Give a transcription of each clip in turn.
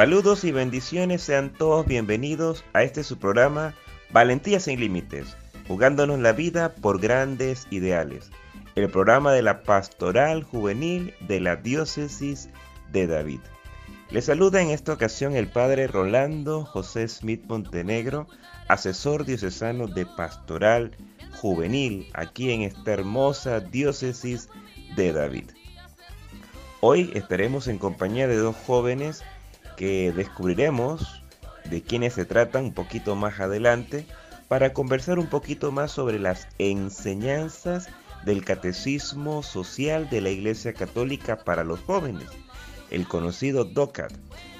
Saludos y bendiciones, sean todos bienvenidos a este su programa Valentía sin Límites, jugándonos la vida por grandes ideales, el programa de la Pastoral Juvenil de la Diócesis de David. Le saluda en esta ocasión el Padre Rolando José Smith Montenegro, asesor diocesano de Pastoral Juvenil aquí en esta hermosa Diócesis de David. Hoy estaremos en compañía de dos jóvenes que descubriremos de quiénes se tratan un poquito más adelante para conversar un poquito más sobre las enseñanzas del Catecismo Social de la Iglesia Católica para los jóvenes, el conocido DOCAT.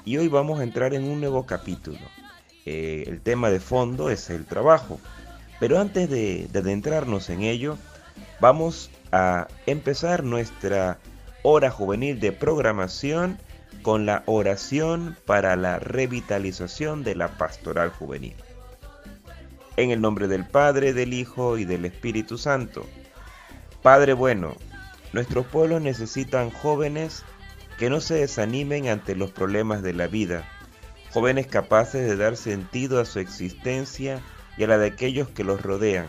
Y hoy vamos a entrar en un nuevo capítulo. Eh, el tema de fondo es el trabajo. Pero antes de, de adentrarnos en ello, vamos a empezar nuestra hora juvenil de programación con la oración para la revitalización de la pastoral juvenil. En el nombre del Padre, del Hijo y del Espíritu Santo. Padre bueno, nuestros pueblos necesitan jóvenes que no se desanimen ante los problemas de la vida, jóvenes capaces de dar sentido a su existencia y a la de aquellos que los rodean,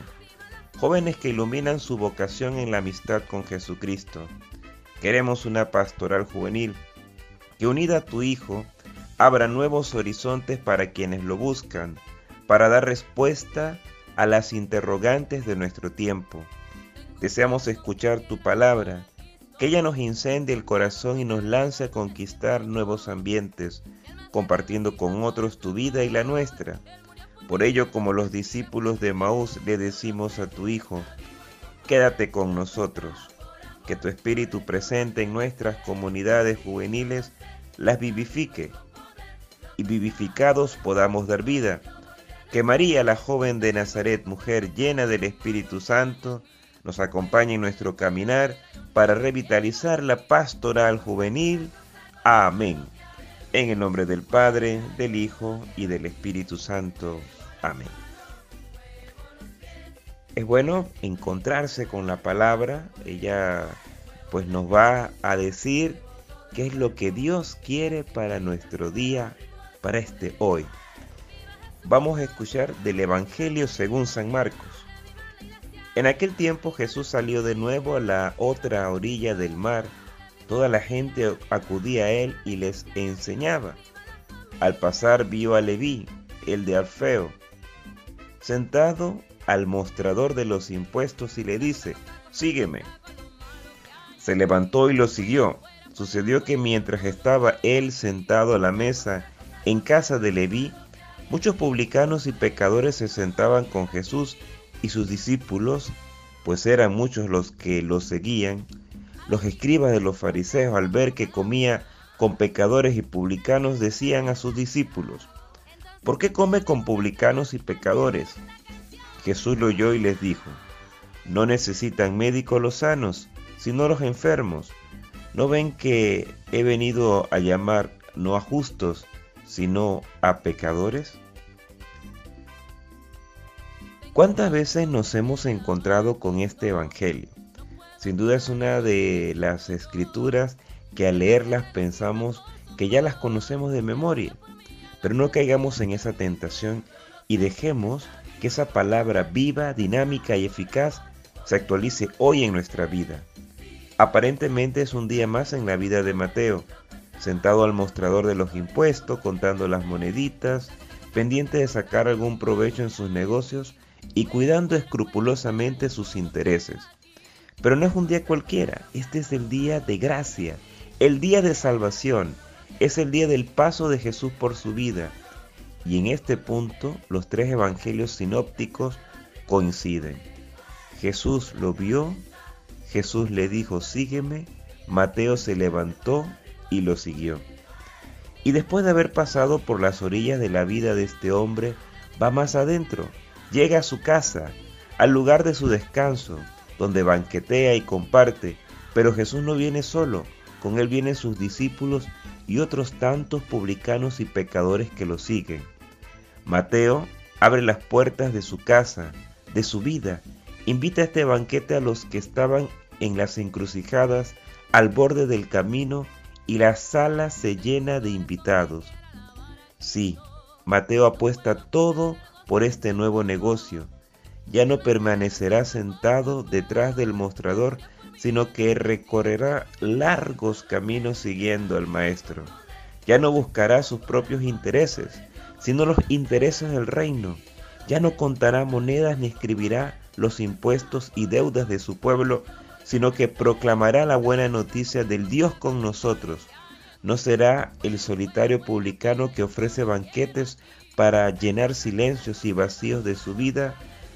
jóvenes que iluminan su vocación en la amistad con Jesucristo. Queremos una pastoral juvenil que unida a tu Hijo abra nuevos horizontes para quienes lo buscan, para dar respuesta a las interrogantes de nuestro tiempo. Deseamos escuchar tu palabra, que ella nos incendie el corazón y nos lance a conquistar nuevos ambientes, compartiendo con otros tu vida y la nuestra. Por ello, como los discípulos de Maús le decimos a tu Hijo, quédate con nosotros, que tu espíritu presente en nuestras comunidades juveniles las vivifique y vivificados podamos dar vida. Que María, la joven de Nazaret, mujer llena del Espíritu Santo, nos acompañe en nuestro caminar para revitalizar la pastoral juvenil. Amén. En el nombre del Padre, del Hijo y del Espíritu Santo. Amén. Es bueno encontrarse con la palabra. Ella pues nos va a decir qué es lo que Dios quiere para nuestro día, para este hoy. Vamos a escuchar del Evangelio según San Marcos. En aquel tiempo Jesús salió de nuevo a la otra orilla del mar. Toda la gente acudía a él y les enseñaba. Al pasar vio a Leví, el de Alfeo, sentado al mostrador de los impuestos y le dice, sígueme. Se levantó y lo siguió. Sucedió que mientras estaba él sentado a la mesa en casa de Leví, muchos publicanos y pecadores se sentaban con Jesús y sus discípulos, pues eran muchos los que lo seguían. Los escribas de los fariseos al ver que comía con pecadores y publicanos decían a sus discípulos, ¿por qué come con publicanos y pecadores? Jesús lo oyó y les dijo, no necesitan médicos los sanos, sino los enfermos. ¿No ven que he venido a llamar no a justos, sino a pecadores? ¿Cuántas veces nos hemos encontrado con este Evangelio? Sin duda es una de las escrituras que al leerlas pensamos que ya las conocemos de memoria, pero no caigamos en esa tentación y dejemos que esa palabra viva, dinámica y eficaz se actualice hoy en nuestra vida. Aparentemente es un día más en la vida de Mateo, sentado al mostrador de los impuestos, contando las moneditas, pendiente de sacar algún provecho en sus negocios y cuidando escrupulosamente sus intereses. Pero no es un día cualquiera, este es el día de gracia, el día de salvación, es el día del paso de Jesús por su vida. Y en este punto los tres evangelios sinópticos coinciden. Jesús lo vio Jesús le dijo, sígueme. Mateo se levantó y lo siguió. Y después de haber pasado por las orillas de la vida de este hombre, va más adentro, llega a su casa, al lugar de su descanso, donde banquetea y comparte, pero Jesús no viene solo, con él vienen sus discípulos y otros tantos publicanos y pecadores que lo siguen. Mateo abre las puertas de su casa, de su vida, invita a este banquete a los que estaban en las encrucijadas al borde del camino y la sala se llena de invitados. Sí, Mateo apuesta todo por este nuevo negocio. Ya no permanecerá sentado detrás del mostrador, sino que recorrerá largos caminos siguiendo al Maestro. Ya no buscará sus propios intereses, sino los intereses del reino. Ya no contará monedas ni escribirá los impuestos y deudas de su pueblo, sino que proclamará la buena noticia del Dios con nosotros. No será el solitario publicano que ofrece banquetes para llenar silencios y vacíos de su vida,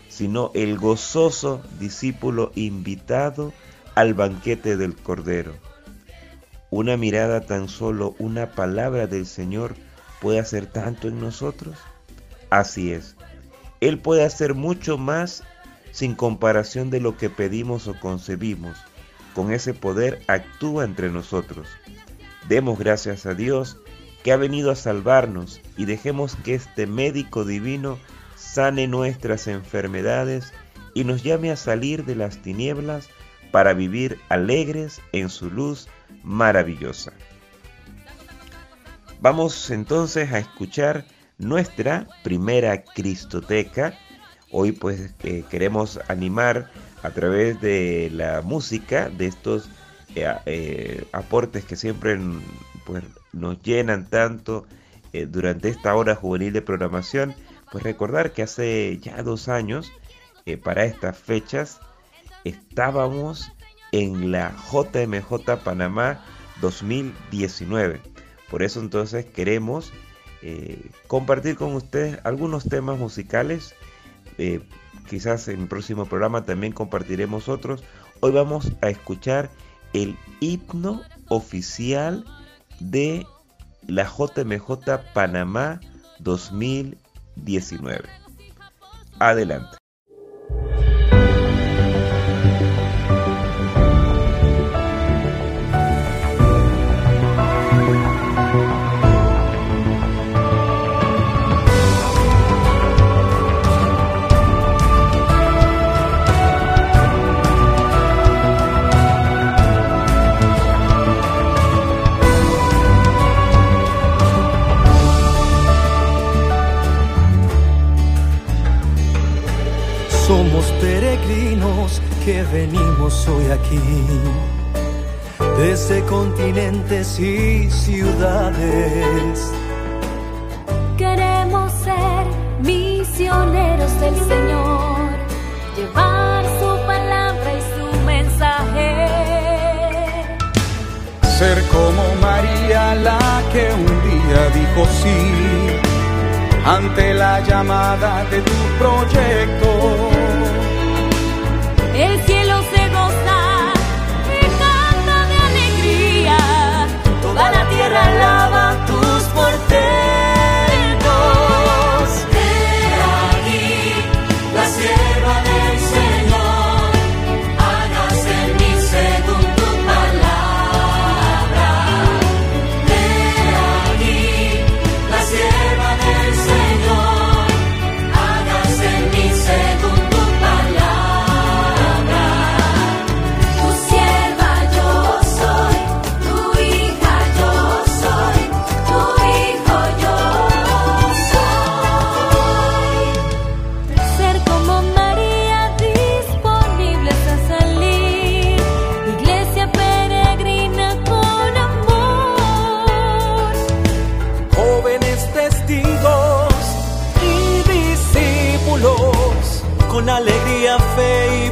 sino el gozoso discípulo invitado al banquete del Cordero. Una mirada tan solo, una palabra del Señor puede hacer tanto en nosotros. Así es, Él puede hacer mucho más sin comparación de lo que pedimos o concebimos. Con ese poder actúa entre nosotros. Demos gracias a Dios que ha venido a salvarnos y dejemos que este médico divino sane nuestras enfermedades y nos llame a salir de las tinieblas para vivir alegres en su luz maravillosa. Vamos entonces a escuchar nuestra primera Cristoteca Hoy pues eh, queremos animar a través de la música, de estos eh, eh, aportes que siempre pues, nos llenan tanto durante esta hora juvenil de programación, pues recordar que hace ya dos años, para estas fechas, estábamos en la JMJ Panamá 2019. Por eso entonces queremos compartir con ustedes algunos temas musicales eh, quizás en el próximo programa también compartiremos otros. Hoy vamos a escuchar el himno oficial de la JMJ Panamá 2019. Adelante. Continentes y ciudades. Queremos ser misioneros del Señor, llevar su palabra y su mensaje. Ser como María la que un día dijo sí ante la llamada de tu proyecto el cielo con alegría, fe y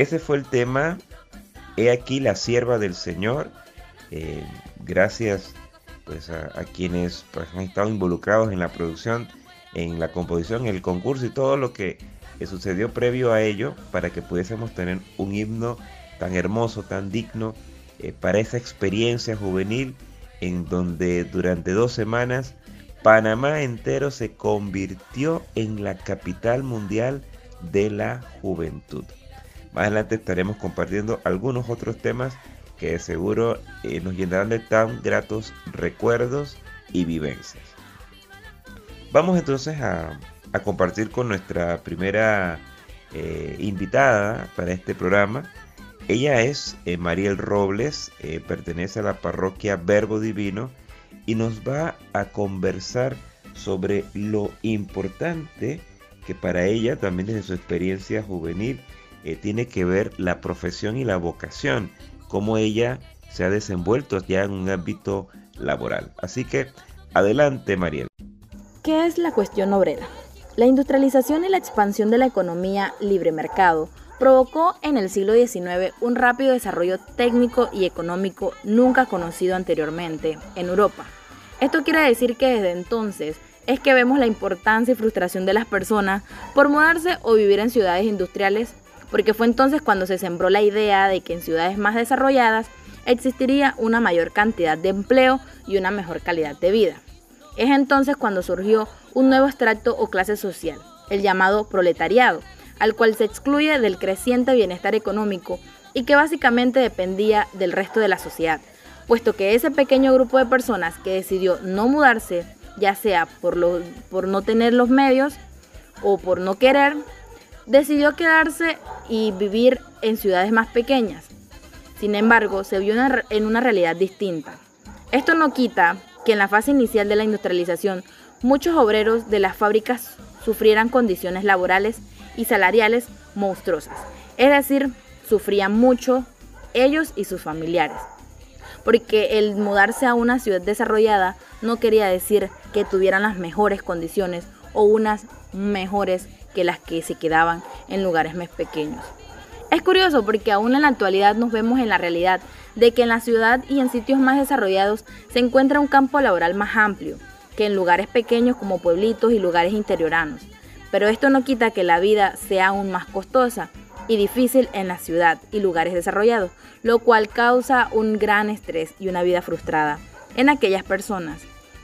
ese fue el tema. He aquí la sierva del Señor. Eh, gracias pues a, quienes pues, han estado involucrados en la producción, en la composición, en el concurso y todo lo que sucedió previo a ello para que pudiésemos tener un himno tan hermoso, tan digno eh, para esa experiencia juvenil en donde durante dos semanas Panamá entero se convirtió en la capital mundial de la juventud. Más adelante estaremos compartiendo algunos otros temas que seguro eh, nos llenarán de tan gratos recuerdos y vivencias. Vamos entonces a, compartir con nuestra primera eh, invitada para este programa. Ella es eh, Mariel Robles, pertenece a la parroquia Verbo Divino y nos va a conversar sobre lo importante que para ella, también desde su experiencia juvenil, tiene que ver la profesión y la vocación cómo ella se ha desenvuelto ya en un ámbito laboral. Así que adelante, Mariel. ¿Qué es la cuestión obrera? La industrialización y la expansión de la economía libre mercado provocó en el siglo XIX un rápido desarrollo técnico y económico nunca conocido anteriormente en Europa. Esto quiere decir que desde entonces es que vemos la importancia y frustración de las personas por mudarse o vivir en ciudades industriales porque fue entonces cuando se sembró la idea de que en ciudades más desarrolladas existiría una mayor cantidad de empleo y una mejor calidad de vida. Es entonces cuando surgió un nuevo extracto o clase social, el llamado proletariado, al cual se excluye del creciente bienestar económico y que básicamente dependía del resto de la sociedad, puesto que ese pequeño grupo de personas que decidió no mudarse, ya sea por, por no tener los medios o por no querer, decidió quedarse y vivir en ciudades más pequeñas. Sin embargo, se vio en una realidad distinta. Esto no quita que en la fase inicial de la industrialización muchos obreros de las fábricas sufrieran condiciones laborales y salariales monstruosas. Es decir, sufrían mucho ellos y sus familiares. Porque el mudarse a una ciudad desarrollada no quería decir que tuvieran las mejores condiciones o unas mejores que las que se quedaban en lugares más pequeños. Es curioso porque aún en la actualidad nos vemos en la realidad de que en la ciudad y en sitios más desarrollados se encuentra un campo laboral más amplio que en lugares pequeños como pueblitos y lugares interioranos. Pero esto no quita que la vida sea aún más costosa y difícil en la ciudad y lugares desarrollados, lo cual causa un gran estrés y una vida frustrada en aquellas personas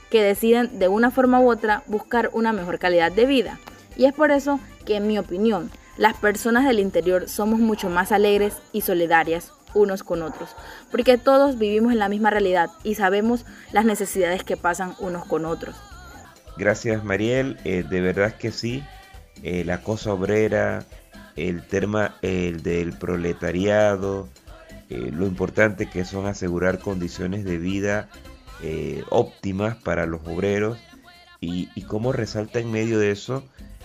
que deciden de una forma u otra buscar una mejor calidad de vida. Y es por eso que, en mi opinión, las personas del interior somos mucho más alegres y solidarias unos con otros, porque todos vivimos en la misma realidad y sabemos las necesidades que pasan unos con otros. Gracias Mariel, eh, de verdad que sí, eh, la cosa obrera, el tema el del proletariado, eh, lo importante que son asegurar condiciones de vida óptimas para los obreros. Y, y cómo resalta en medio de eso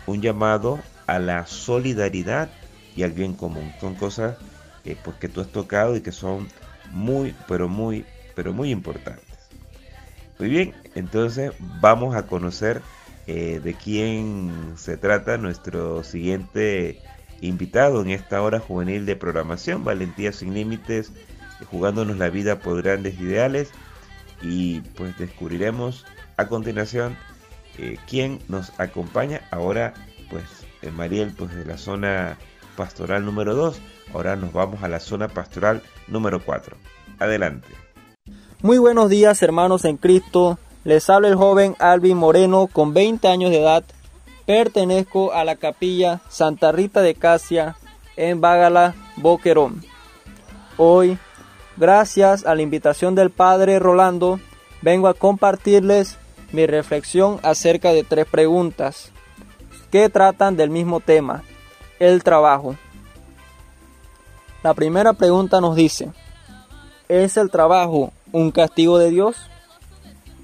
un llamado a la solidaridad y al bien común. Son cosas que, pues, que tú has tocado y que son muy, pero muy, pero muy importantes. Muy bien, entonces vamos a conocer eh, de quién se trata nuestro siguiente invitado en esta hora juvenil de programación, Valentía sin Límites, jugándonos la vida por grandes ideales. Y pues descubriremos a continuación eh, quién nos acompaña ahora, pues en Mariel, pues de la zona pastoral número 2. Ahora nos vamos a la zona pastoral número 4. Adelante. Muy buenos días hermanos en Cristo. Les habla el joven Alvin Moreno con 20 años de edad. Pertenezco a la capilla Santa Rita de Casia en Bagala, Boquerón. Hoy, gracias a la invitación del Padre Rolando, vengo a compartirles mi reflexión acerca de tres preguntas que tratan del mismo tema, el trabajo. La primera pregunta nos dice, ¿es el trabajo un castigo de Dios?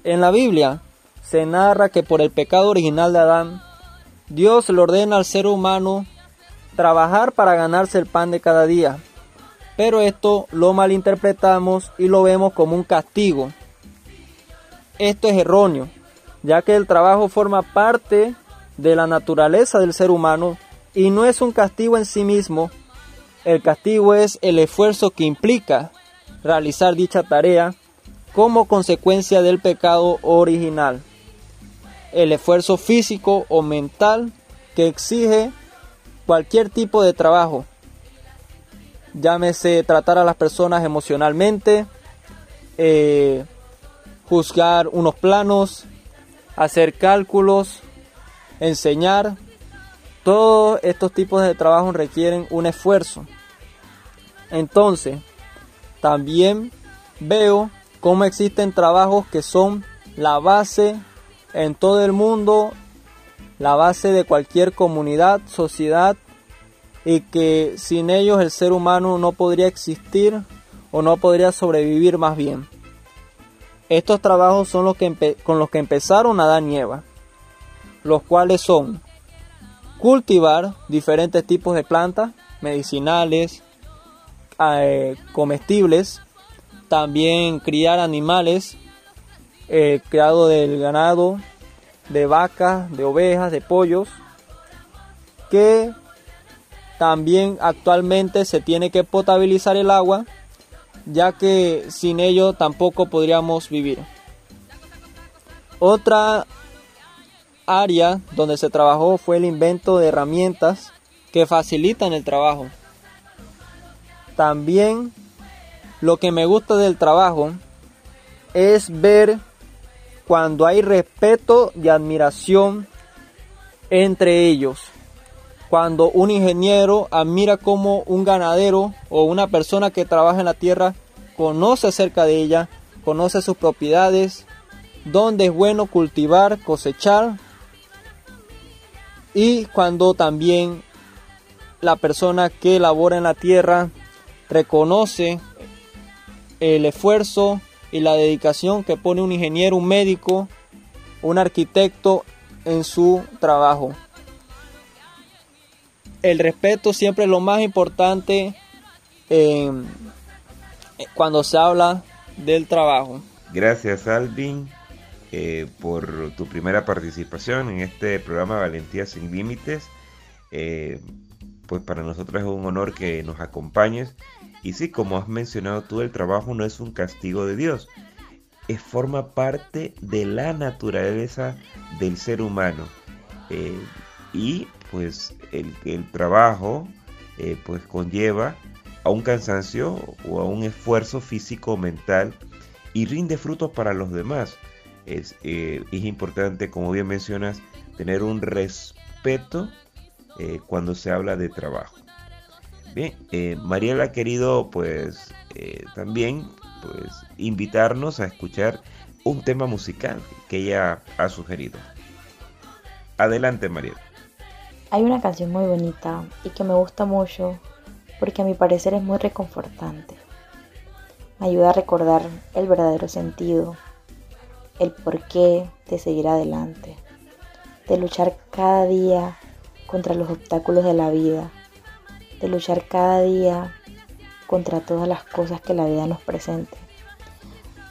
En la Biblia se narra que por el pecado original de Adán, Dios le ordena al ser humano trabajar para ganarse el pan de cada día. Pero esto lo malinterpretamos y lo vemos como un castigo. Esto es erróneo, ya que el trabajo forma parte de la naturaleza del ser humano y no es un castigo en sí mismo, El castigo es el esfuerzo que implica realizar dicha tarea como consecuencia del pecado original. El esfuerzo físico o mental que exige cualquier tipo de trabajo. Llámese tratar a las personas emocionalmente, eh, juzgar unos planos, hacer cálculos, enseñar. Todos estos tipos de trabajo requieren un esfuerzo. Entonces, también veo cómo existen trabajos que son la base en todo el mundo, la base de cualquier comunidad, sociedad, y que sin ellos el ser humano no podría existir o no podría sobrevivir más bien. Estos trabajos son los que con los que empezaron Adán y Eva, los cuales son cultivar diferentes tipos de plantas medicinales, eh, comestibles, también criar animales, eh, criado del ganado, de vacas, de ovejas, de pollos, que también actualmente se tiene que potabilizar el agua, ya que sin ello tampoco podríamos vivir. Otra área donde se trabajó fue el invento de herramientas que facilitan el trabajo. También lo que me gusta del trabajo es ver cuando hay respeto y admiración entre ellos. Cuando un ingeniero admira como un ganadero o una persona que trabaja en la tierra conoce acerca de ella, conoce sus propiedades, dónde es bueno cultivar, cosechar. Y cuando también la persona que labora en la tierra reconoce el esfuerzo y la dedicación que pone un ingeniero, un médico, un arquitecto en su trabajo. El respeto siempre es lo más importante cuando se habla del trabajo. Gracias Alvin eh, por tu primera participación en este programa Valentía sin Límites. Eh, pues para nosotros es un honor que nos acompañes y sí, como has mencionado tú, el trabajo no es un castigo de Dios, es forma parte de la naturaleza del ser humano. Eh, y pues el, trabajo eh, pues conlleva a un cansancio o a un esfuerzo físico o mental y rinde frutos para los demás. Es, eh, es importante, como bien mencionas, tener un respeto cuando se habla de trabajo. Bien, eh, Mariela ha querido pues eh, también pues invitarnos a escuchar un tema musical que ella ha sugerido. Adelante Mariela. Hay una canción muy bonita y que me gusta mucho porque a mi parecer es muy reconfortante. Me ayuda a recordar el verdadero sentido, el porqué de seguir adelante, de luchar cada día contra los obstáculos de la vida de luchar cada día contra todas las cosas que la vida nos presente.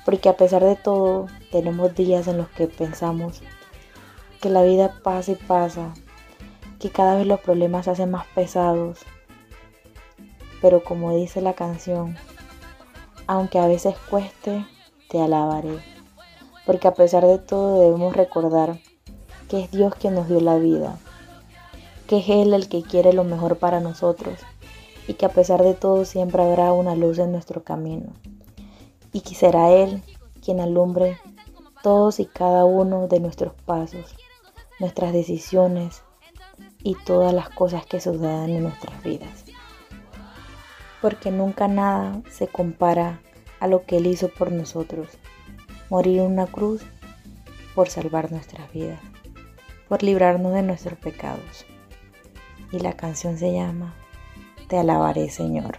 Porque a pesar de todo, tenemos días en los que pensamos que la vida pasa y pasa, que cada vez los problemas se hacen más pesados. Pero como dice la canción, aunque a veces cueste, te alabaré. Porque a pesar de todo debemos recordar que es Dios quien nos dio la vida que es Él el que quiere lo mejor para nosotros y que a pesar de todo siempre habrá una luz en nuestro camino y que será Él quien alumbre todos y cada uno de nuestros pasos, nuestras decisiones y todas las cosas que sucedan en nuestras vidas. Porque nunca nada se compara a lo que Él hizo por nosotros, morir en una cruz por salvar nuestras vidas, por librarnos de nuestros pecados y la canción se llama Te alabaré Señor.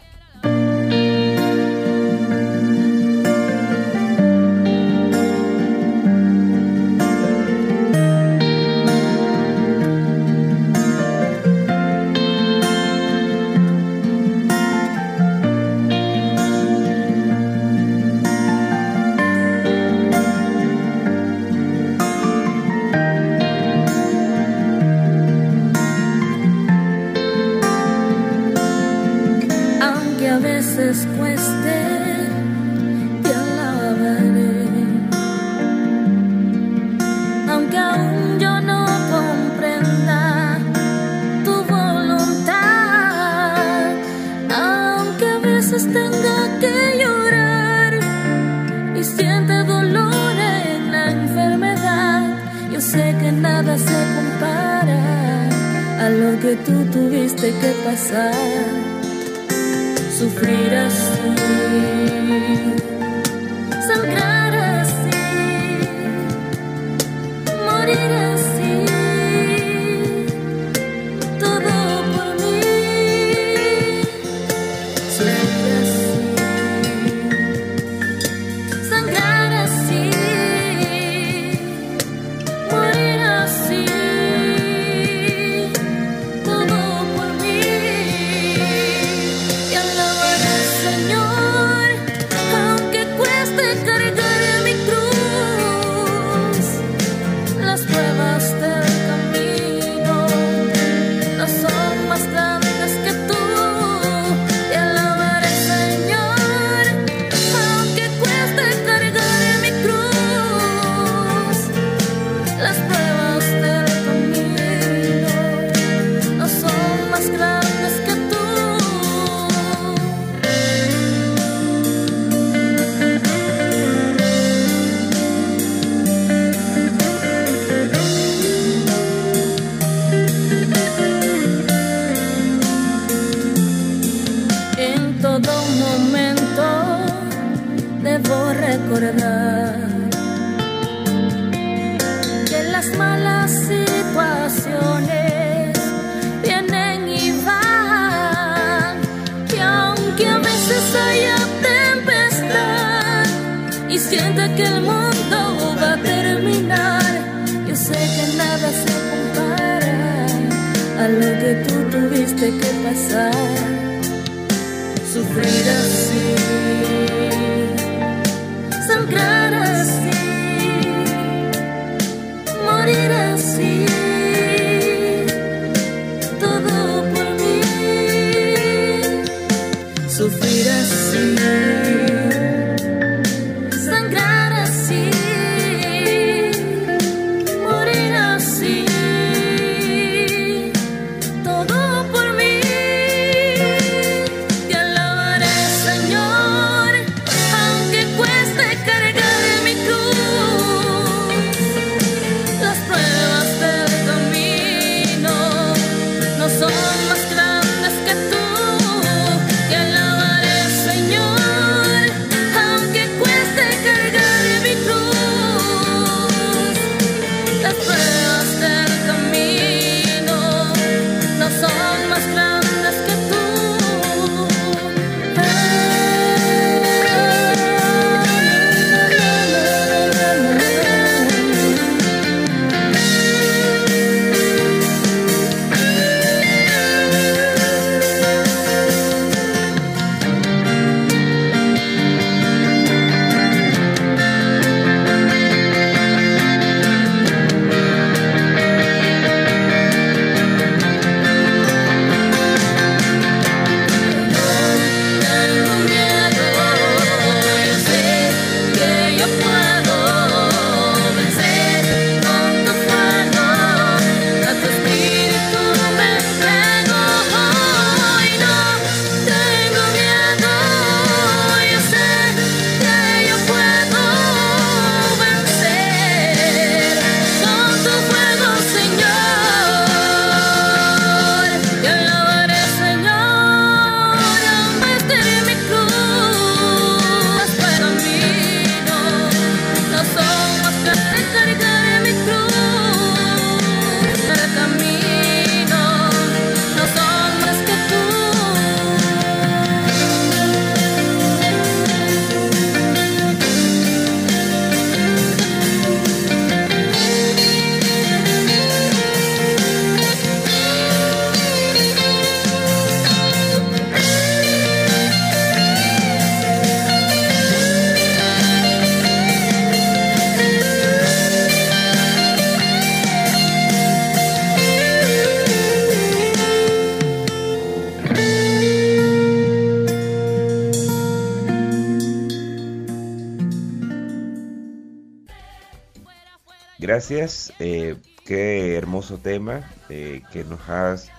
gracias. Eh, qué hermoso tema eh, que nos has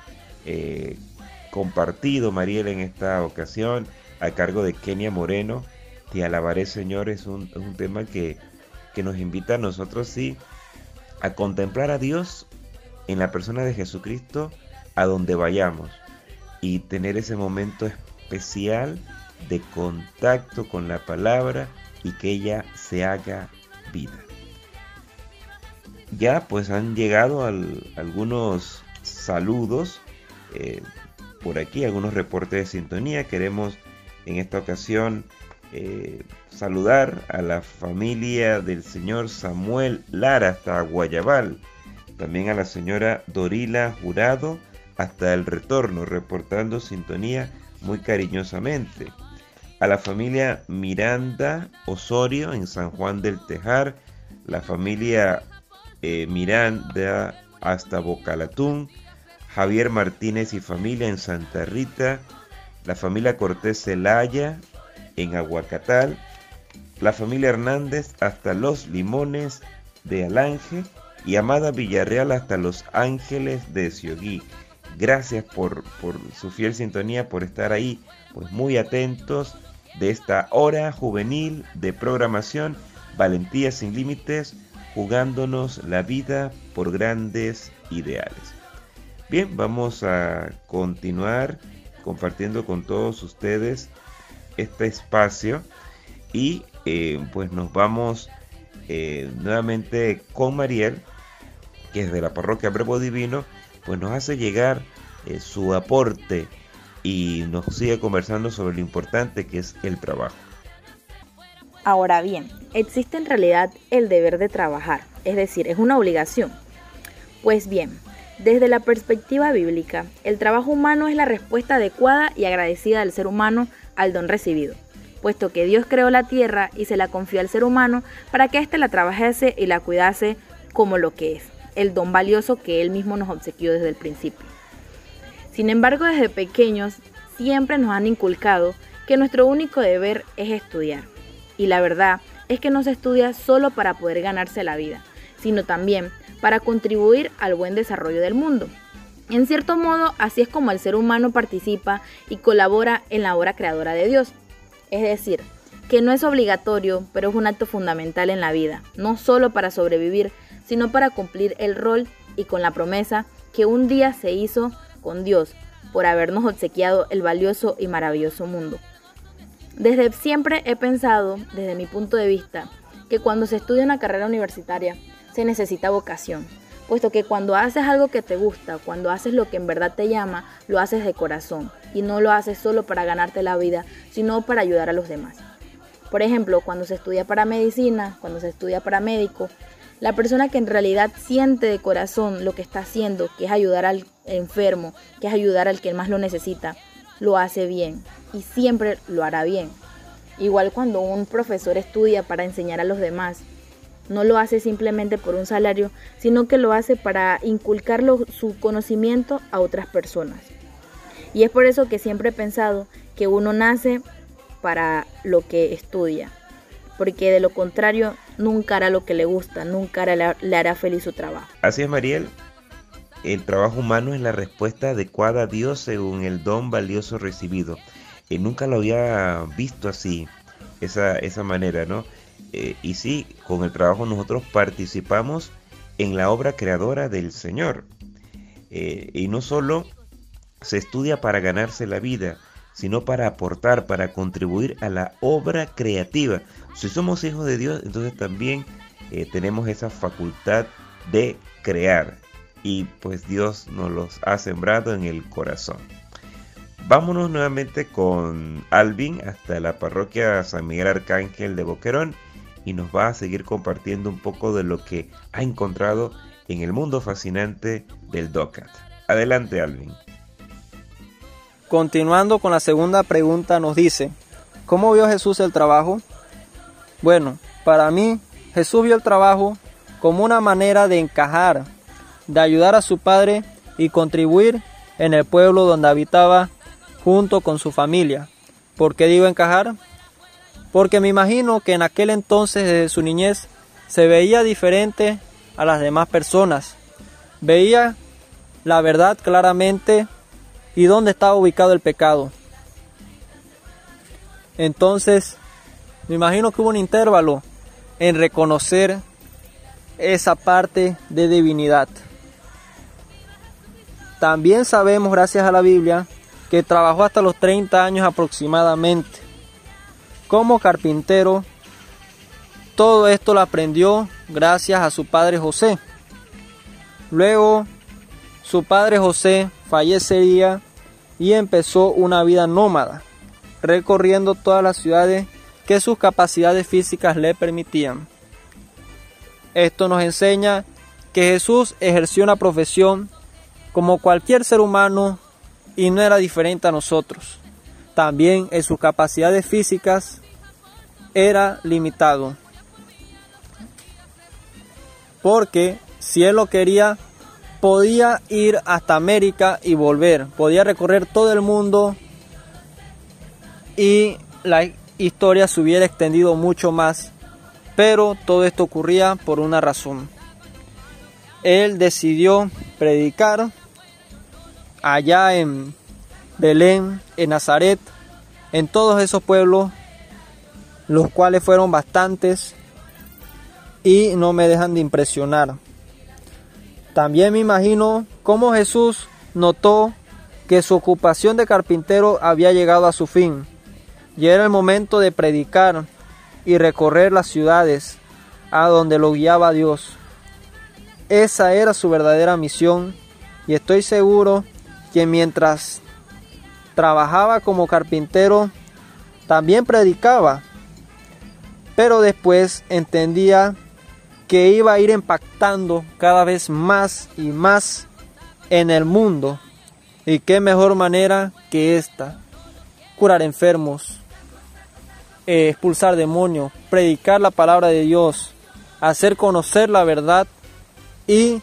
eh, compartido, Mariel, en esta ocasión, a cargo de Kenia Moreno. Te alabaré, Señor. Es un, un tema que, que nos invita a nosotros, sí, a contemplar a Dios en la persona de Jesucristo a donde vayamos y tener ese momento especial de contacto con la palabra y que ella se haga vida. Ya pues han llegado algunos saludos eh, por aquí, algunos reportes de sintonía. Queremos en esta ocasión eh, saludar a la familia del señor Samuel Lara hasta Guayabal, también a la señora Dorila Jurado hasta el retorno, reportando sintonía muy cariñosamente. A la familia Miranda Osorio en San Juan del Tejar, la familia eh, Miranda hasta Bocalatún, Javier Martínez y familia en Santa Rita, la familia Cortés Celaya en Aguacatal, la familia Hernández hasta Los Limones de Alange y Amada Villarreal hasta Los Ángeles de Ciogui. Gracias por, por su fiel sintonía, por estar ahí, pues muy atentos de esta hora juvenil de programación, Valentía sin Límites, jugándonos la vida por grandes ideales. Bien, vamos a continuar compartiendo con todos ustedes este espacio y eh, pues nos vamos eh, nuevamente con Mariel, que es de la parroquia Brevo Divino, pues nos hace llegar eh, su aporte y nos sigue conversando sobre lo importante que es el trabajo. Ahora bien, existe en realidad el deber de trabajar, es decir, es una obligación. Pues bien, desde la perspectiva bíblica, el trabajo humano es la respuesta adecuada y agradecida del ser humano al don recibido, puesto que Dios creó la tierra y se la confió al ser humano para que éste la trabajase y la cuidase como lo que es, el don valioso que Él mismo nos obsequió desde el principio. Sin embargo, desde pequeños siempre nos han inculcado que nuestro único deber es estudiar. Y la verdad es que no se estudia solo para poder ganarse la vida, sino también para contribuir al buen desarrollo del mundo. En cierto modo, así es como el ser humano participa y colabora en la obra creadora de Dios. Es decir, que no es obligatorio, pero es un acto fundamental en la vida, no solo para sobrevivir, sino para cumplir el rol y con la promesa que un día se hizo con Dios por habernos obsequiado el valioso y maravilloso mundo. Desde siempre he pensado, desde mi punto de vista, que cuando se estudia una carrera universitaria se necesita vocación, puesto que cuando haces algo que te gusta, cuando haces lo que en verdad te llama, lo haces de corazón y no lo haces solo para ganarte la vida, sino para ayudar a los demás. Por ejemplo, cuando se estudia para medicina, cuando se estudia para médico, la persona que en realidad siente de corazón lo que está haciendo, que es ayudar al enfermo, que es ayudar al que más lo necesita, lo hace bien y siempre lo hará bien. Igual cuando un profesor estudia para enseñar a los demás, no lo hace simplemente por un salario, sino que lo hace para inculcar su conocimiento a otras personas. Y es por eso que siempre he pensado que uno nace para lo que estudia porque de lo contrario nunca hará lo que le gusta, nunca le hará feliz su trabajo. Así es, Mariel. El trabajo humano es la respuesta adecuada a Dios según el don valioso recibido. Eh, nunca lo había visto así, esa, esa manera, ¿no? Eh, y sí, con el trabajo nosotros participamos en la obra creadora del Señor. Eh, y no solo se estudia para ganarse la vida, sino para aportar, para contribuir a la obra creativa. Si somos hijos de Dios, entonces también eh, tenemos esa facultad de crear y pues Dios nos los ha sembrado en el corazón. Vámonos nuevamente con Alvin hasta la parroquia San Miguel Arcángel de Boquerón y nos va a seguir compartiendo un poco de lo que ha encontrado en el mundo fascinante del DOCAT. Adelante Alvin. Continuando con la segunda pregunta nos dice, ¿cómo vio Jesús el trabajo? Bueno, para mí Jesús vio el trabajo como una manera de encajar, de ayudar a su Padre y contribuir en el pueblo donde habitaba junto con su familia. ¿Por qué digo encajar? Porque me imagino que en aquel entonces desde su niñez se veía diferente a las demás personas. Veía la verdad claramente y dónde estaba ubicado el pecado. Entonces, me imagino que hubo un intervalo en reconocer esa parte de divinidad. También sabemos, gracias a la Biblia, que trabajó hasta los 30 años aproximadamente como carpintero. Todo esto lo aprendió gracias a su padre José. Luego, su padre José fallecería y empezó una vida nómada, recorriendo todas las ciudades que sus capacidades físicas le permitían. Esto nos enseña que Jesús ejerció una profesión como cualquier ser humano y no era diferente a nosotros. También en sus capacidades físicas era limitado. Porque si él lo quería, podía ir hasta América y volver. Podía recorrer todo el mundo y la historia se hubiera extendido mucho más. Pero todo esto ocurría por una razón. Él decidió predicar allá en Belén, en Nazaret, en todos esos pueblos, los cuales fueron bastantes y no me dejan de impresionar. También me imagino cómo Jesús notó que su ocupación de carpintero había llegado a su fin y era el momento de predicar y recorrer las ciudades a donde lo guiaba Dios. Esa era su verdadera misión y estoy seguro que mientras trabajaba como carpintero también predicaba, pero después entendía que iba a ir impactando cada vez más y más en el mundo. Y qué mejor manera que esta, curar enfermos, eh, expulsar demonios, predicar la palabra de Dios, hacer conocer la verdad y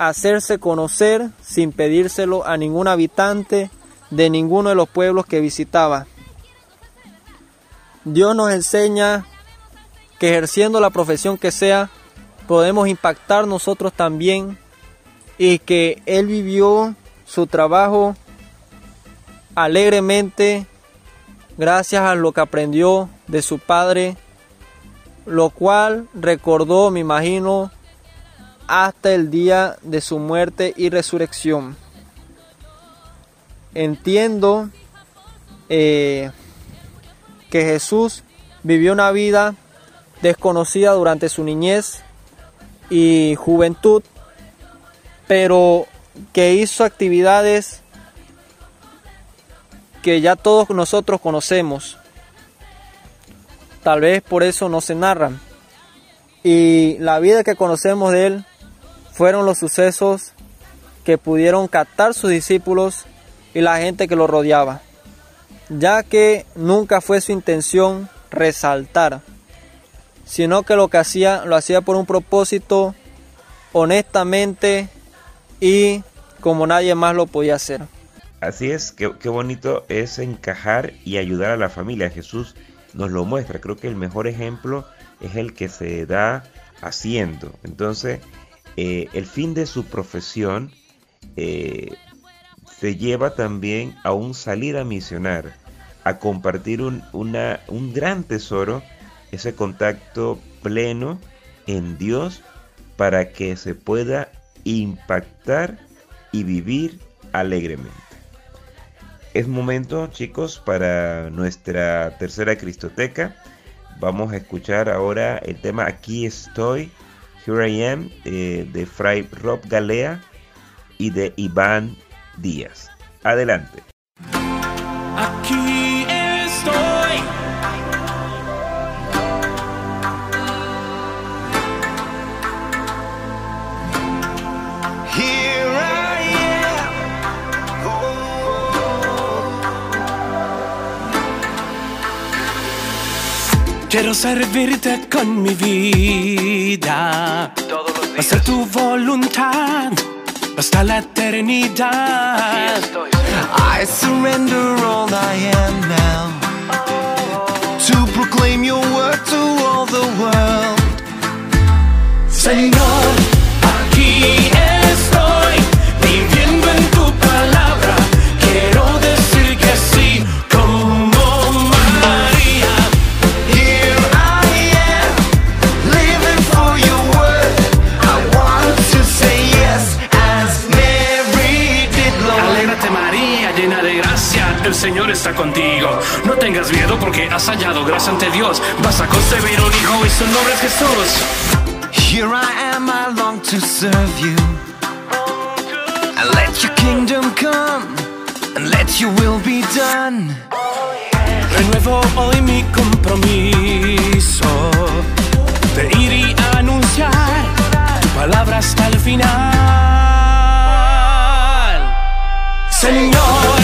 hacerse conocer sin pedírselo a ningún habitante de ninguno de los pueblos que visitaba. Dios nos enseña que ejerciendo la profesión que sea, podemos impactar nosotros también y que Él vivió su trabajo alegremente gracias a lo que aprendió de su padre, lo cual recordó, me imagino, hasta el día de su muerte y resurrección. Entiendo eh, que Jesús vivió una vida desconocida durante su niñez y juventud, pero que hizo actividades que ya todos nosotros conocemos. Tal vez por eso no se narran. Y la vida que conocemos de él fueron los sucesos que pudieron captar sus discípulos y la gente que lo rodeaba, ya que nunca fue su intención resaltar sino que lo que hacía lo hacía por un propósito honestamente y como nadie más lo podía hacer. Así es, qué, bonito es encajar y ayudar a la familia. Jesús nos lo muestra. Creo que el mejor ejemplo es el que se da haciendo. Entonces, eh, el fin de su profesión eh, se lleva también a un salir a misionar, a compartir un, un gran tesoro ese contacto pleno en Dios para que se pueda impactar y vivir alegremente. Es momento, chicos, para nuestra tercera Cristoteca. Vamos a escuchar ahora el tema Aquí estoy, Here I Am, eh, de Fray Rob Galea y de Iván Díaz. Adelante. Quiero servirte con mi vida. Todos los días. Hacer tu voluntad hasta la eternidad. I surrender all I am now. To proclaim your word to all the world. Señor, aquí estoy, Señor está contigo. No tengas miedo porque has hallado gracia ante Dios. Vas a concebir un hijo y su nombre es Jesús. Here I am, I long to serve you. And let your kingdom come, and let your will be done. Renuevo hoy mi compromiso de ir y anunciar tu palabra hasta el final. Señor,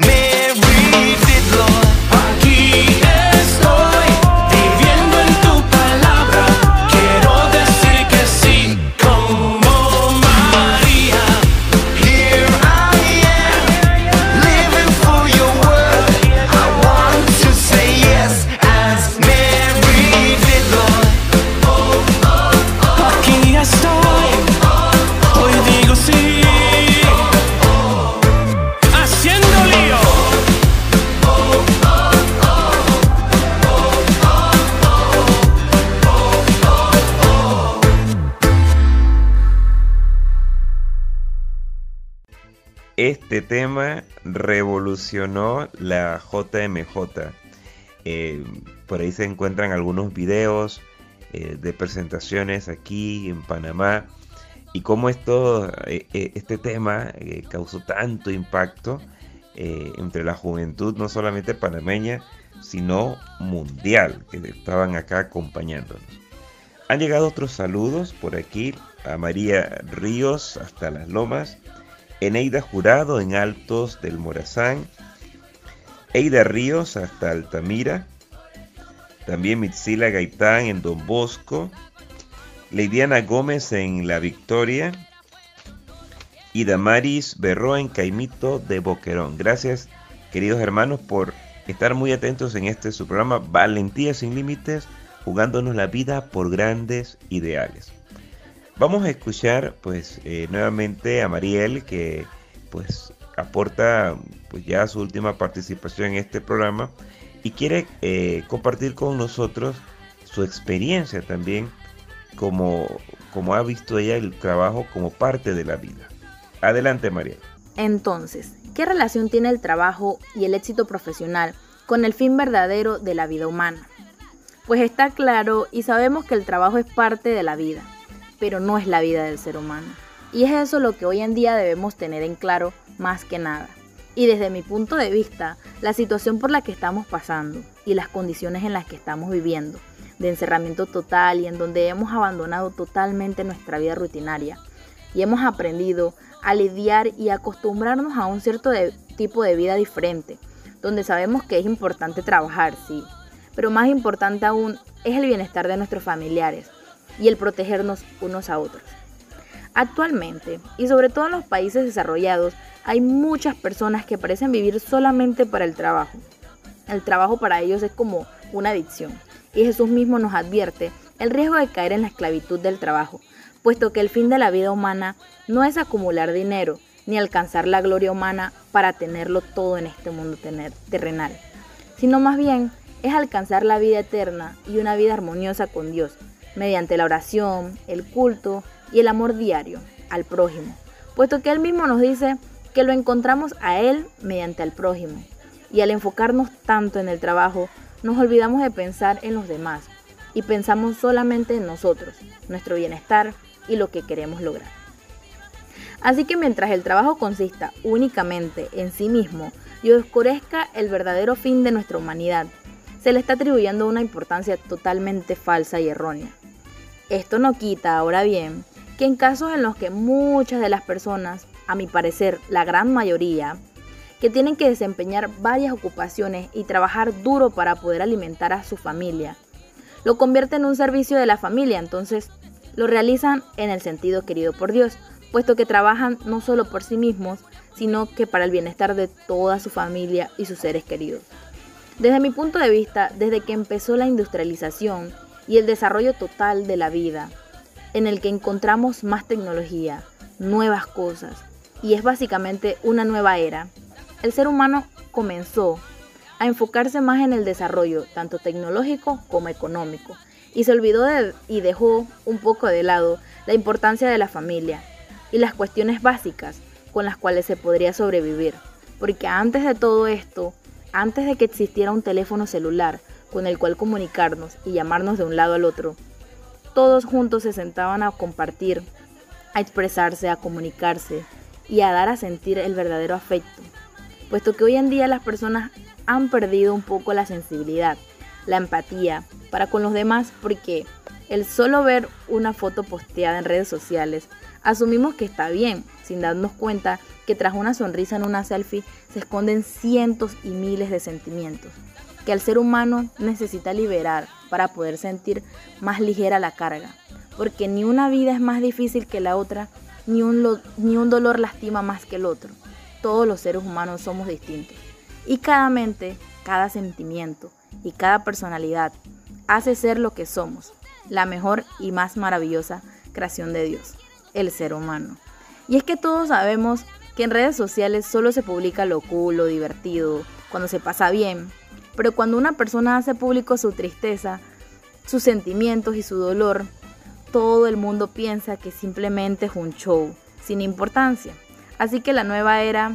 me la JMJ. Eh, por ahí se encuentran algunos videos eh, de presentaciones aquí en Panamá y cómo esto, eh, este tema causó tanto impacto entre la juventud, no solamente panameña, sino mundial, que estaban acá acompañándonos. Han llegado otros saludos por aquí a María Ríos hasta Las Lomas, Eneida Jurado en Altos del Morazán, Eida Ríos hasta Altamira, también Mitzila Gaitán en Don Bosco, Leidiana Gómez en La Victoria y Damaris Berroa en Caimito de Boquerón. Gracias, queridos hermanos, por estar muy atentos en este su programa Valentía sin Límites, jugándonos la vida por grandes ideales. Vamos a escuchar pues eh, nuevamente a Mariel que pues aporta pues ya su última participación en este programa y quiere eh, compartir con nosotros su experiencia también como, como ha visto ella el trabajo como parte de la vida. Adelante Mariel. Entonces, ¿qué relación tiene el trabajo y el éxito profesional con el fin verdadero de la vida humana? Pues está claro y sabemos que el trabajo es parte de la vida, pero no es la vida del ser humano. Y es eso lo que hoy en día debemos tener en claro más que nada. Y desde mi punto de vista, la situación por la que estamos pasando y las condiciones en las que estamos viviendo, de encerramiento total y en donde hemos abandonado totalmente nuestra vida rutinaria y hemos aprendido a lidiar y acostumbrarnos a un cierto tipo de vida diferente, donde sabemos que es importante trabajar, sí, pero más importante aún es el bienestar de nuestros familiares y el protegernos unos a otros. Actualmente, y sobre todo en los países desarrollados, hay muchas personas que parecen vivir solamente para el trabajo. El trabajo para ellos es como una adicción. Y Jesús mismo nos advierte el riesgo de caer en la esclavitud del trabajo, puesto que el fin de la vida humana no es acumular dinero ni alcanzar la gloria humana para tenerlo todo en este mundo terrenal, sino más bien es alcanzar la vida eterna y una vida armoniosa con Dios, mediante la oración, el culto y el amor diario al prójimo, puesto que Él mismo nos dice que lo encontramos a Él mediante el prójimo. Y al enfocarnos tanto en el trabajo, nos olvidamos de pensar en los demás y pensamos solamente en nosotros, nuestro bienestar y lo que queremos lograr. Así que mientras el trabajo consista únicamente en sí mismo y oscurezca el verdadero fin de nuestra humanidad, se le está atribuyendo una importancia totalmente falsa y errónea. Esto no quita, ahora bien, que en casos en los que muchas de las personas, a mi parecer la gran mayoría, que tienen que desempeñar varias ocupaciones y trabajar duro para poder alimentar a su familia, lo convierten en un servicio de la familia, entonces lo realizan en el sentido querido por Dios, puesto que trabajan no solo por sí mismos, sino que para el bienestar de toda su familia y sus seres queridos. Desde mi punto de vista, desde que empezó la industrialización y el desarrollo total de la vida, en el que encontramos más tecnología, nuevas cosas, y es básicamente una nueva era, el ser humano comenzó a enfocarse más en el desarrollo tanto tecnológico como económico y se olvidó y dejó un poco de lado la importancia de la familia y las cuestiones básicas con las cuales se podría sobrevivir. Porque antes de todo esto, antes de que existiera un teléfono celular con el cual comunicarnos y llamarnos de un lado al otro, todos juntos se sentaban a compartir, a expresarse, a comunicarse y a dar a sentir el verdadero afecto. Puesto que hoy en día las personas han perdido un poco la sensibilidad, la empatía para con los demás porque el solo ver una foto posteada en redes sociales asumimos que está bien, sin darnos cuenta que tras una sonrisa en una selfie se esconden cientos y miles de sentimientos que el ser humano necesita liberar para poder sentir más ligera la carga, porque ni una vida es más difícil que la otra, ni un, ni un dolor lastima más que el otro. Todos los seres humanos somos distintos y cada mente, cada sentimiento y cada personalidad hace ser lo que somos, la mejor y más maravillosa creación de Dios, el ser humano. Y es que todos sabemos que en redes sociales solo se publica lo cool, lo divertido, cuando se pasa bien, pero cuando una persona hace público su tristeza, sus sentimientos y su dolor, todo el mundo piensa que simplemente es un show, sin importancia. Así que la nueva era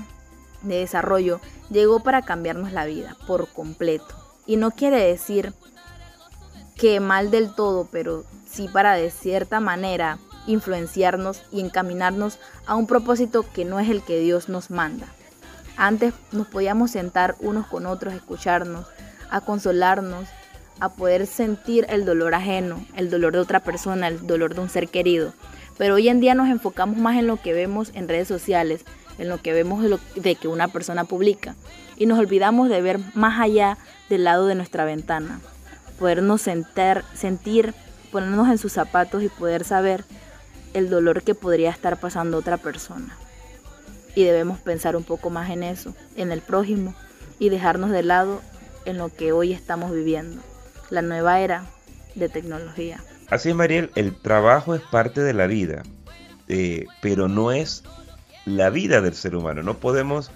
de desarrollo llegó para cambiarnos la vida por completo. Y no quiere decir que mal del todo, pero sí para de cierta manera influenciarnos y encaminarnos a un propósito que no es el que Dios nos manda. Antes nos podíamos sentar unos con otros, escucharnos, a consolarnos, a poder sentir el dolor ajeno, el dolor de otra persona, el dolor de un ser querido. Pero hoy en día nos enfocamos más en lo que vemos en redes sociales, en lo que vemos de, de que una persona publica. Y nos olvidamos de ver más allá del lado de nuestra ventana. Podernos sentar, sentir, ponernos en sus zapatos y poder saber el dolor que podría estar pasando otra persona. Y debemos pensar un poco más en eso, en el prójimo, y dejarnos de lado en lo que hoy estamos viviendo, la nueva era de tecnología. Así es, Mariel, el trabajo es parte de la vida, eh, pero no es la vida del ser humano. No podemos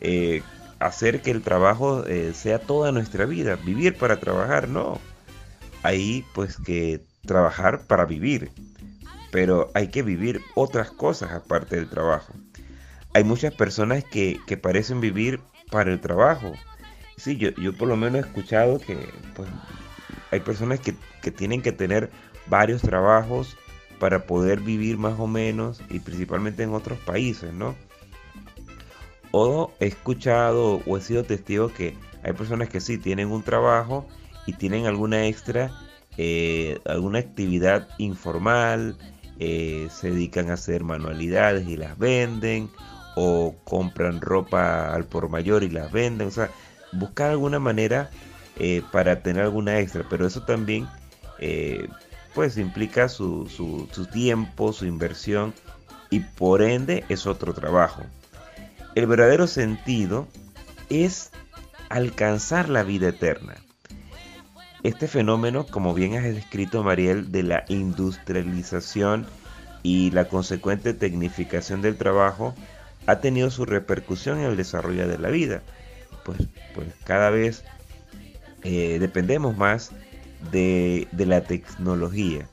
eh, hacer que el trabajo eh, sea toda nuestra vida, vivir para trabajar, no. Hay pues que trabajar para vivir, pero hay que vivir otras cosas aparte del trabajo. Hay muchas personas que, que parecen vivir para el trabajo. Sí, yo, yo por lo menos he escuchado que pues, hay personas que, que tienen que tener varios trabajos para poder vivir más o menos y principalmente en otros países, ¿no? O he escuchado o he sido testigo que hay personas que sí tienen un trabajo y tienen alguna extra, eh, alguna actividad informal, eh, se dedican a hacer manualidades y las venden, o compran ropa al por mayor y las venden, o sea, buscar alguna manera eh, para tener alguna extra, pero eso también eh, pues implica su, su- su tiempo, su inversión y por ende es otro trabajo. El verdadero sentido es alcanzar la vida eterna. Este fenómeno, como bien has descrito Mariel, de la industrialización y la consecuente tecnificación del trabajo ha tenido su repercusión en el desarrollo de la vida. Pues, pues cada vez eh, dependemos más de, de, la tecnología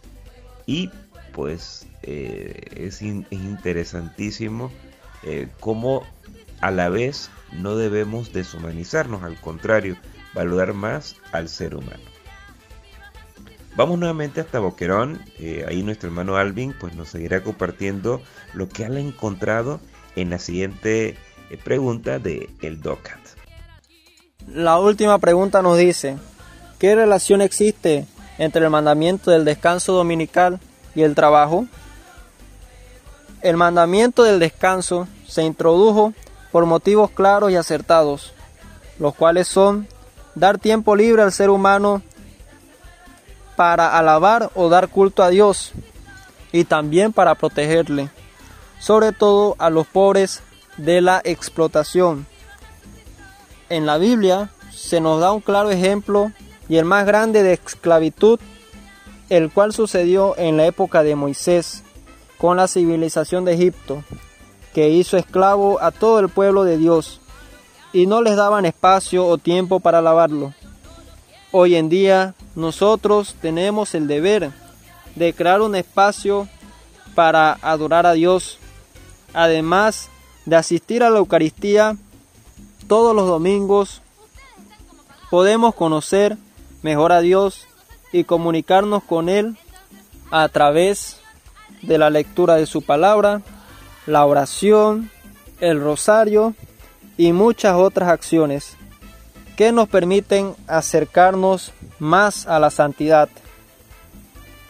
y pues eh, es, in, es, interesantísimo eh, cómo a la vez no debemos deshumanizarnos, al contrario, valorar más al ser humano. Vamos nuevamente hasta Boquerón, eh, ahí nuestro hermano Alvin pues nos seguirá compartiendo lo que ha encontrado en la siguiente eh, pregunta de el DOCAT. La última pregunta nos dice, ¿qué relación existe entre el mandamiento del descanso dominical y el trabajo? El mandamiento del descanso se introdujo por motivos claros y acertados, los cuales son dar tiempo libre al ser humano para alabar o dar culto a Dios y también para protegerle, sobre todo a los pobres de la explotación. En la Biblia se nos da un claro ejemplo y el más grande de esclavitud, el cual sucedió en la época de Moisés con la civilización de Egipto, que hizo esclavo a todo el pueblo de Dios y no les daban espacio o tiempo para alabarlo. Hoy en día nosotros tenemos el deber de crear un espacio para adorar a Dios, además de asistir a la Eucaristía todos los domingos. Podemos conocer mejor a Dios y comunicarnos con Él a través de la lectura de su palabra, la oración, el rosario y muchas otras acciones que nos permiten acercarnos más a la santidad.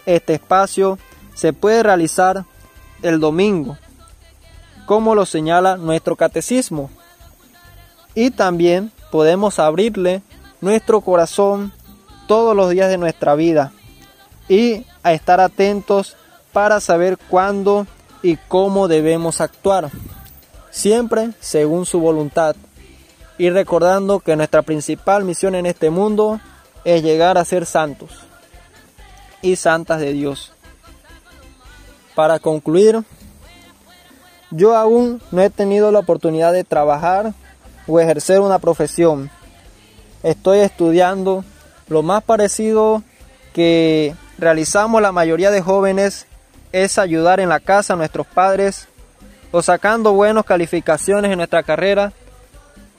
Este espacio se puede realizar el domingo, como lo señala nuestro catecismo, y también podemos abrirle nuestro corazón todos los días de nuestra vida y a estar atentos para saber cuándo y cómo debemos actuar, siempre según su voluntad y recordando que nuestra principal misión en este mundo es llegar a ser santos y santas de Dios. Para concluir, yo aún no he tenido la oportunidad de trabajar o ejercer una profesión. Estoy estudiando lo más parecido que realizamos la mayoría de jóvenes es ayudar en la casa a nuestros padres o sacando buenas calificaciones en nuestra carrera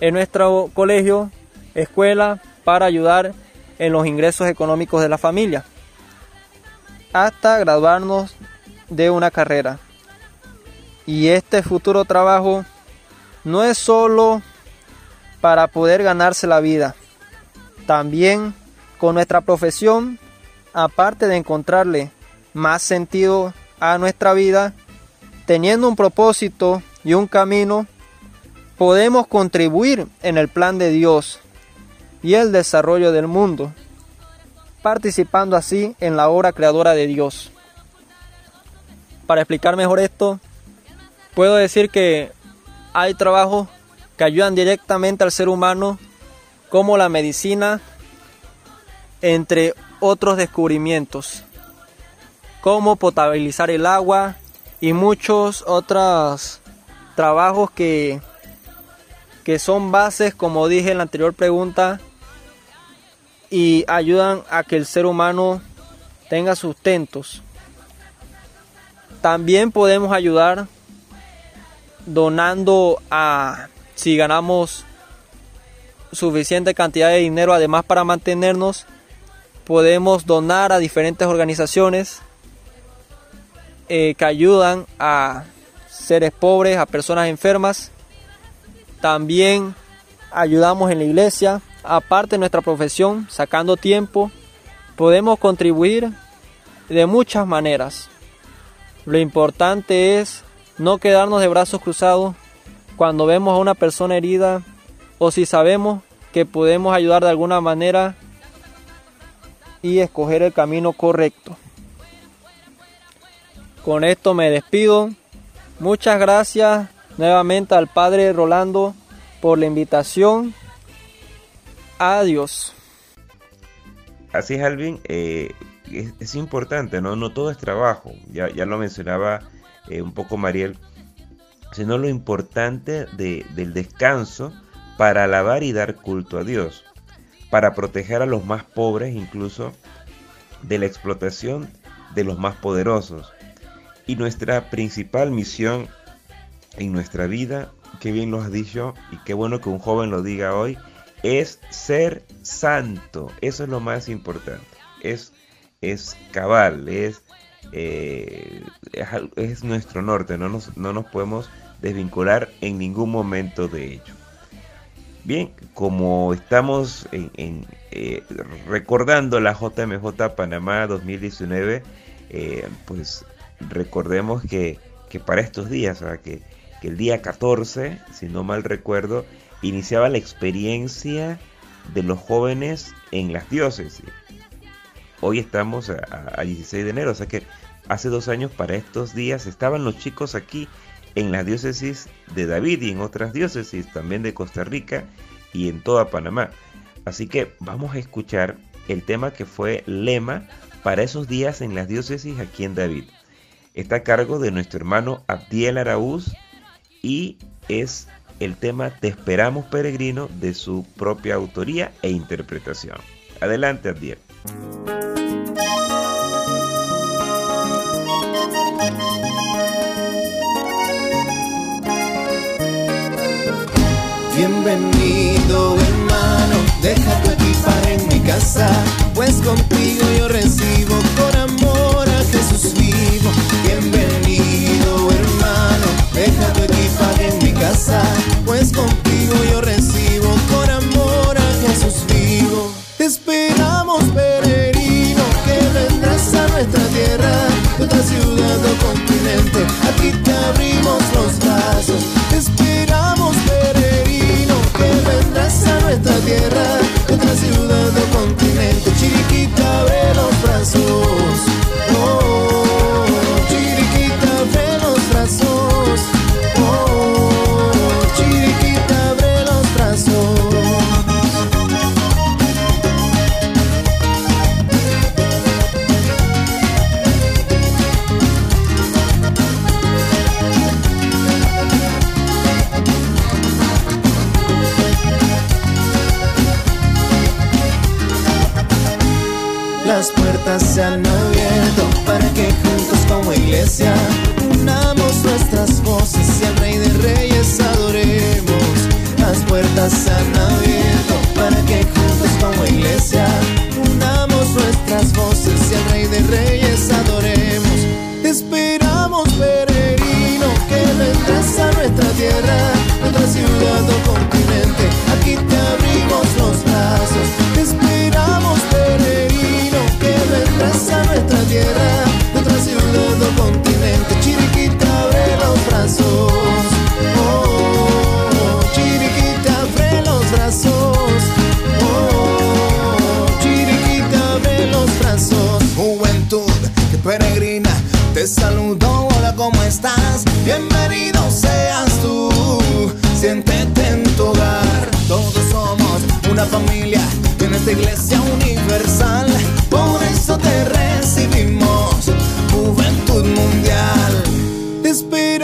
en nuestro colegio, escuela, para ayudar en los ingresos económicos de la familia, hasta graduarnos de una carrera. Y este futuro trabajo no es solo para poder ganarse la vida, también con nuestra profesión, aparte de encontrarle más sentido a nuestra vida, teniendo un propósito y un camino podemos contribuir en el plan de Dios y el desarrollo del mundo, participando así en la obra creadora de Dios. Para explicar mejor esto, puedo decir que hay trabajos que ayudan directamente al ser humano, como la medicina, entre otros descubrimientos, como potabilizar el agua y muchos otros trabajos que que son bases, como dije en la anterior pregunta, y ayudan a que el ser humano tenga sustentos. También podemos ayudar donando a, si ganamos suficiente cantidad de dinero, además para mantenernos, podemos donar a diferentes organizaciones eh, que ayudan a seres pobres, a personas enfermas también ayudamos en la iglesia, aparte de nuestra profesión, sacando tiempo, podemos contribuir de muchas maneras. Lo importante es no quedarnos de brazos cruzados cuando vemos a una persona herida o si sabemos que podemos ayudar de alguna manera y escoger el camino correcto. Con esto me despido. Muchas gracias nuevamente al Padre Rolando por la invitación. Adiós. Así es, Alvin. Eh, es, importante, ¿no? No todo es trabajo, ya, ya lo mencionaba eh, un poco Mariel, sino lo importante de- del descanso para alabar y dar culto a Dios, para proteger a los más pobres incluso de la explotación de los más poderosos. Y nuestra principal misión en nuestra vida, qué bien lo has dicho y qué bueno que un joven lo diga hoy, es ser santo. Eso es lo más importante. Es, es cabal, es, eh, es, nuestro norte. No nos, no nos podemos desvincular en ningún momento de ello. Bien, como estamos en, eh, recordando la JMJ Panamá 2019, eh, pues recordemos que, que para estos días, sea, que, que el día 14, si no mal recuerdo, iniciaba la experiencia de los jóvenes en las diócesis. Hoy estamos a, a- a 16 de enero, o sea que hace dos años para estos días estaban los chicos aquí en las diócesis de David y en otras diócesis también de Costa Rica y en toda Panamá. Así que vamos a escuchar el tema que fue lema para esos días en las diócesis aquí en David. Está a cargo de nuestro hermano Abdiel Araúz y es el tema Te esperamos peregrino de su propia autoría e interpretación. Adelante Abdiel. Bienvenido hermano, deja tu equipaje en mi casa, pues contigo yo recibo por amor a Jesús vivo. Bienvenido hermano, deja tu pues contigo yo recibo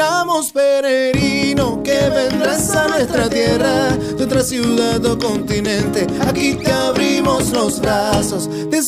esperamos, peregrino, que vendrás a nuestra tierra, de otra ciudad o continente. Aquí te abrimos los brazos. Te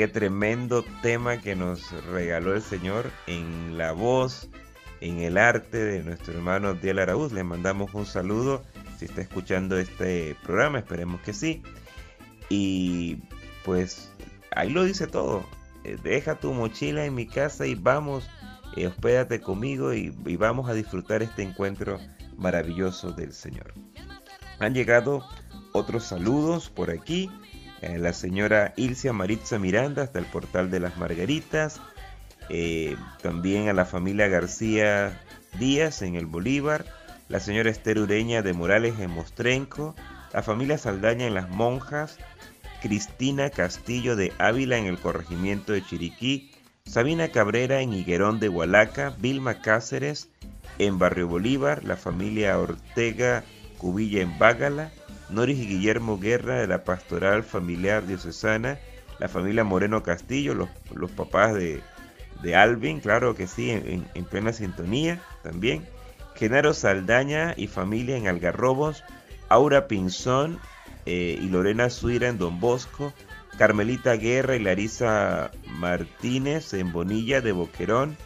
Qué tremendo tema que nos regaló el Señor en la voz, en el arte de nuestro hermano Abdiel Araúz. Le mandamos un saludo si está escuchando este programa, esperemos que sí. Y pues ahí lo dice todo. Eh, Deja tu mochila en mi casa y vamos, eh, hospédate conmigo y vamos a disfrutar este encuentro maravilloso del Señor. Han llegado otros saludos por aquí. Eh, la señora Ilcia Maritza Miranda hasta el portal de las Margaritas. Eh, también a la familia García Díaz en el Bolívar. La señora Esther Ureña de Morales en Mostrenco. la familia Saldaña en Las Monjas, Cristina Castillo de Ávila en el corregimiento de Chiriquí, Sabina Cabrera en Higuerón de Hualaca, Vilma Cáceres en Barrio Bolívar, la familia Ortega Cubilla en Bágala, Noris y Guillermo Guerra de la Pastoral Familiar Diocesana, la familia Moreno Castillo, los, papás de, Alvin, claro que sí, en, plena sintonía también. Genaro Saldaña y familia en Algarrobos, Aura Pinzón eh, y Lorena Suira en Don Bosco, Carmelita Guerra y Larisa Martínez en Bonilla de Boquerón,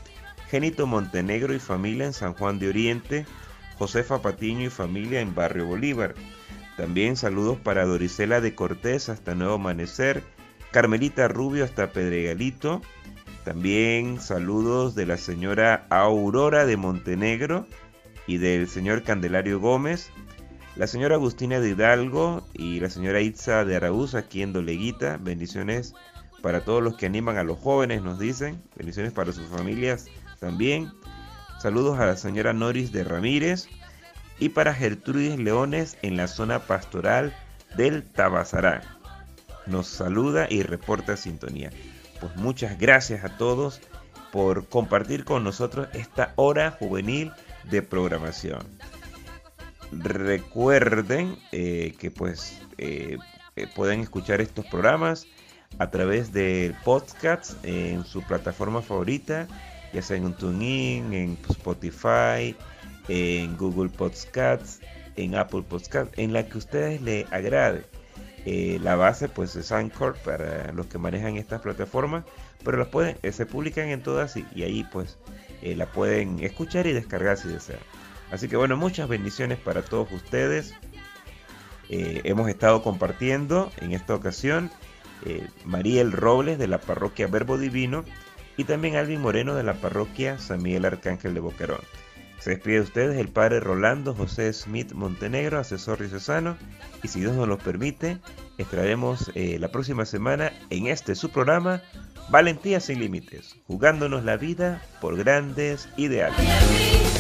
Genito Montenegro y familia en San Juan de Oriente, Josefa Patiño y familia en Barrio Bolívar. También saludos para Dorisela de Cortés hasta Nuevo Amanecer, Carmelita Rubio hasta Pedregalito. También saludos de la señora Aurora de Montenegro y del señor Candelario Gómez. La señora Agustina de Hidalgo y la señora Itza de Araúz aquí en Doleguita. Bendiciones para todos los que animan a los jóvenes, nos dicen. Bendiciones para sus familias también. Saludos a la señora Noris de Ramírez y para Gertrudis Leones en la zona pastoral del Tabazará. Nos saluda y reporta sintonía. Pues muchas gracias a todos por compartir con nosotros esta hora juvenil de programación. Recuerden eh, que pues eh, eh, pueden escuchar estos programas a través del podcast en su plataforma favorita, ya sea en TuneIn, en Spotify, en Google Podcasts, en Apple Podcasts, en la que a ustedes les agrade. la base pues es Anchor para los que manejan estas plataformas, pero las pueden, se publican en todas y, y ahí pues la pueden escuchar y descargar si desean. Así que bueno, muchas bendiciones para todos ustedes. Eh, hemos estado compartiendo en esta ocasión eh, Mariel Robles de la parroquia Verbo Divino y también Alvin Moreno de la parroquia San Miguel Arcángel de Boquerón. Se despide de ustedes el padre Rolando José Smith Montenegro, asesor diocesano, y si Dios nos lo permite, estaremos eh, la próxima semana en este su programa Valentía sin Límites, jugándonos la vida por grandes ideales.